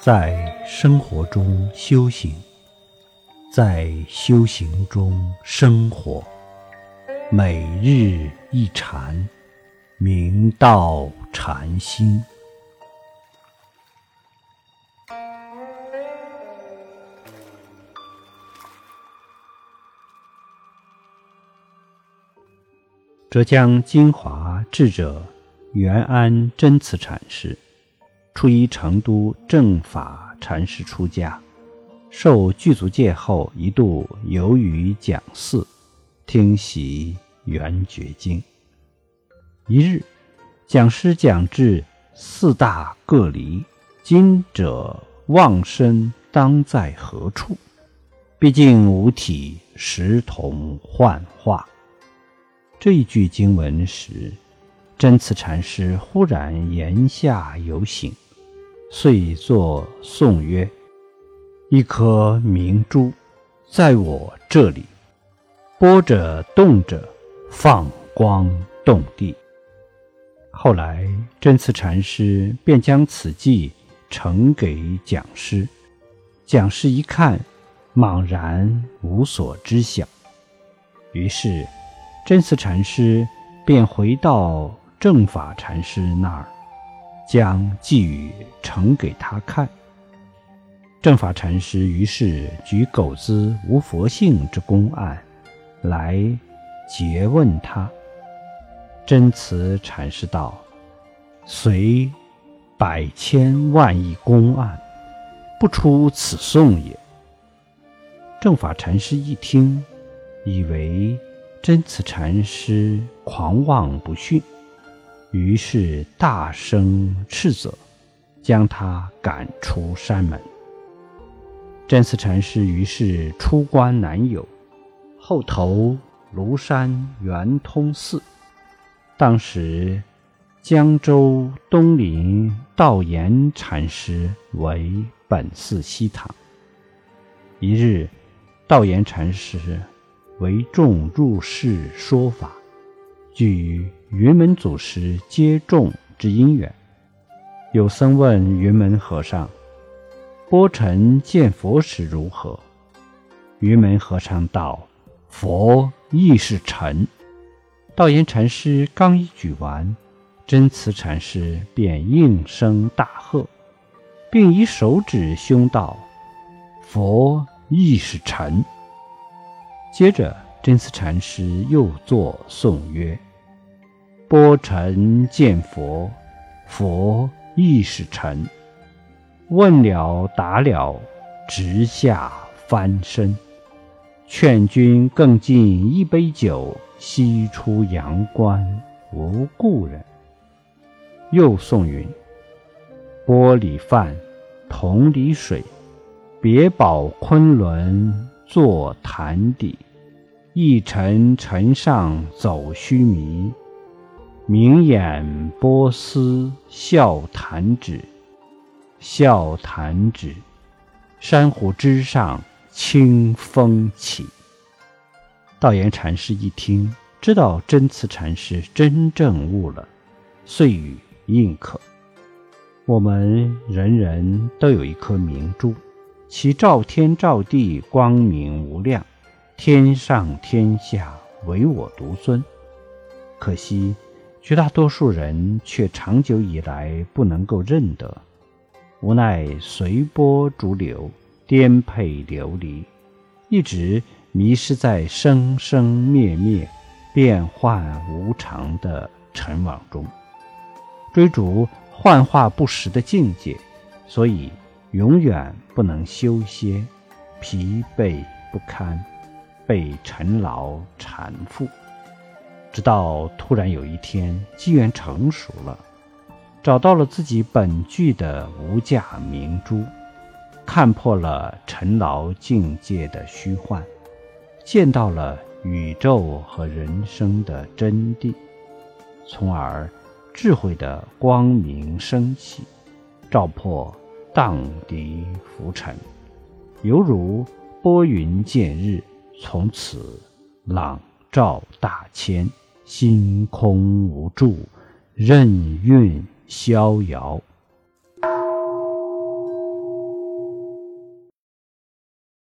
在生活中修行，在修行中生活，每日一禅，明道禅心。浙江金华智者元安真慈禅师，初一成都正法禅师出家，受具足戒后，一度游于讲寺，听习圆觉经。一日，讲师讲至四大各离，今者妄身当在何处？毕竟五体实同幻化。这一句经文时，真慈禅师忽然言下有醒，遂作颂曰：“一颗明珠在我这里，波着动着，放光动地。”后来，真慈禅师便将此记呈给讲师，讲师一看，茫然无所知晓，于是。真慈禅师便回到正法禅师那儿，将寄语呈给他看。正法禅师于是举狗子无佛性之公案来诘问他。真慈禅师道：“随百千万亿公案，不出此颂也。”正法禅师一听，以为。真慈禅师狂妄不逊，于是大声斥责，将他赶出山门。真慈禅师于是出关南游，后投庐山圆通寺。当时江州东林道延禅师为本寺西堂。一日，道延禅师。为众入室说法，据云门祖师接众之因缘，有僧问云门和尚：“波尘见佛时如何？”云门和尚道：“佛亦是尘。”道言禅师刚一举完，真慈禅师便应声大喝，并以手指胸道：“佛亦是尘。”接着，真慈禅师又作颂曰：“波尘见佛，佛亦是尘。问了答了，直下翻身。劝君更尽一杯酒，西出阳关无故人。”又送云：“玻璃饭，铜里水，别保昆仑。”坐潭底，一尘尘上走须弥，明眼波斯笑弹指，笑弹指，珊瑚枝上清风起。道言禅师一听，知道真慈禅师真正悟了，遂语应可。我们人人都有一颗明珠。其照天照地，光明无量，天上天下唯我独尊。可惜，绝大多数人却长久以来不能够认得，无奈随波逐流，颠沛流离，一直迷失在生生灭灭、变幻无常的尘网中，追逐幻化不实的境界，所以。永远不能休歇，疲惫不堪，被尘劳缠缚。直到突然有一天，机缘成熟了，找到了自己本具的无价明珠，看破了尘劳境界的虚幻，见到了宇宙和人生的真谛，从而智慧的光明升起，照破。荡涤浮沉，犹如拨云见日，从此朗照大千，心空无助，任运逍遥。